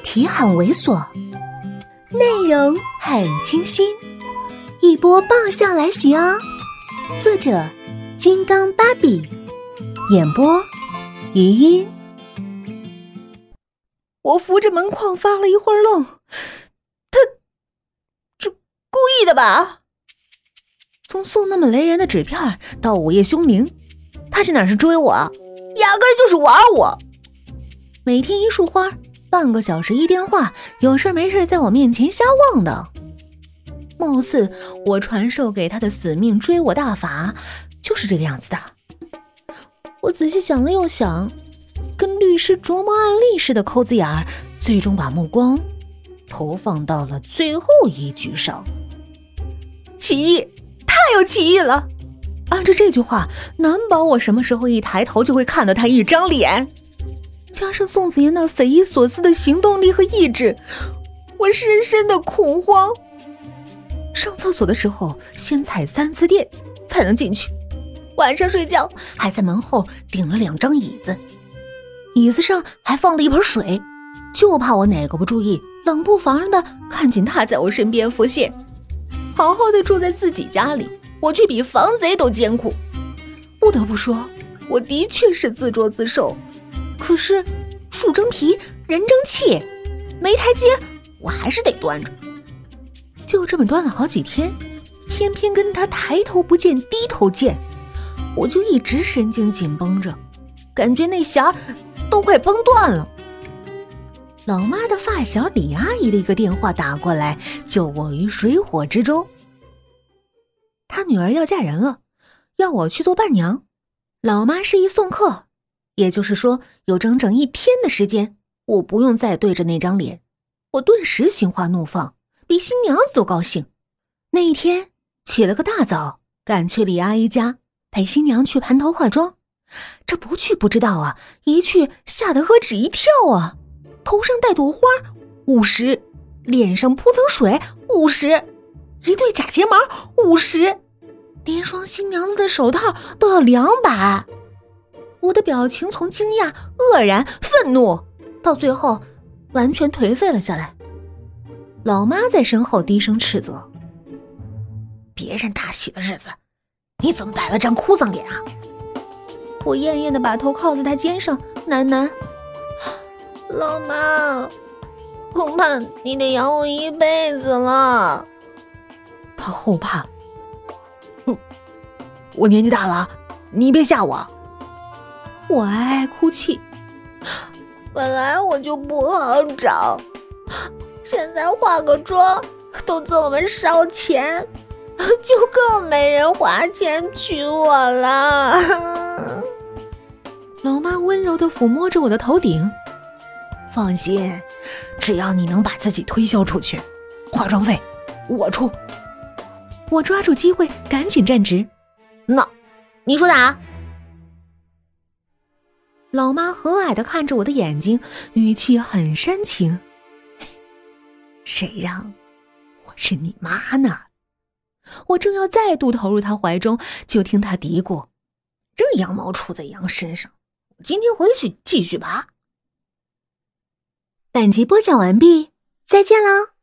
题很猥琐，内容很清新，一波爆笑来袭哦！作者：金刚芭比，演播：余音。我扶着门框发了一会儿愣，他这故意的吧？从送那么雷人的纸片到午夜凶铃，他这哪是追我，压根就是玩我！每天一束花。半个小时一电话，有事没事在我面前瞎晃荡。貌似我传授给他的死命追我大法就是这个样子的。我仔细想了又想，跟律师琢磨案例似的抠字眼儿，最终把目光投放到了最后一句上。奇异，太有奇异了！按照这句话，难保我什么时候一抬头就会看到他一张脸。加上宋子妍那匪夷所思的行动力和意志，我深深的恐慌。上厕所的时候先踩三次电才能进去，晚上睡觉还在门后顶了两张椅子，椅子上还放了一盆水，就怕我哪个不注意，冷不防的看见他在我身边浮现。好好的住在自己家里，我却比防贼都艰苦。不得不说，我的确是自作自受。可是，树争皮，人争气，没台阶，我还是得端着。就这么端了好几天，偏偏跟他抬头不见低头见，我就一直神经紧绷着，感觉那弦儿都快崩断了。老妈的发小李阿姨的一个电话打过来，救我于水火之中。她女儿要嫁人了，要我去做伴娘。老妈示意送客。也就是说，有整整一天的时间，我不用再对着那张脸。我顿时心花怒放，比新娘子都高兴。那一天起了个大早，赶去李阿姨家陪新娘去盘头化妆。这不去不知道啊，一去吓得何止一跳啊！头上戴朵花五十，脸上铺层水五十，一对假睫毛五十，连双新娘子的手套都要两百。我的表情从惊讶、愕然、愤怒，到最后完全颓废了下来。老妈在身后低声斥责：“别人大喜的日子，你怎么摆了张哭丧脸啊？”我艳艳的把头靠在她肩上，喃喃：“老妈，恐怕你得养我一辈子了。”她后怕：“不，我年纪大了，你别吓我。”我哀哀哭泣，本来我就不好找，现在化个妆都这么烧钱，就更没人花钱娶我了。老妈温柔的抚摸着我的头顶，放心，只要你能把自己推销出去，化妆费我出。我抓住机会，赶紧站直。那，你说咋？老妈和蔼的看着我的眼睛，语气很深情。谁让我是你妈呢？我正要再度投入她怀中，就听她嘀咕：“这羊毛出在羊身上，今天回去继续拔。”本集播讲完毕，再见喽。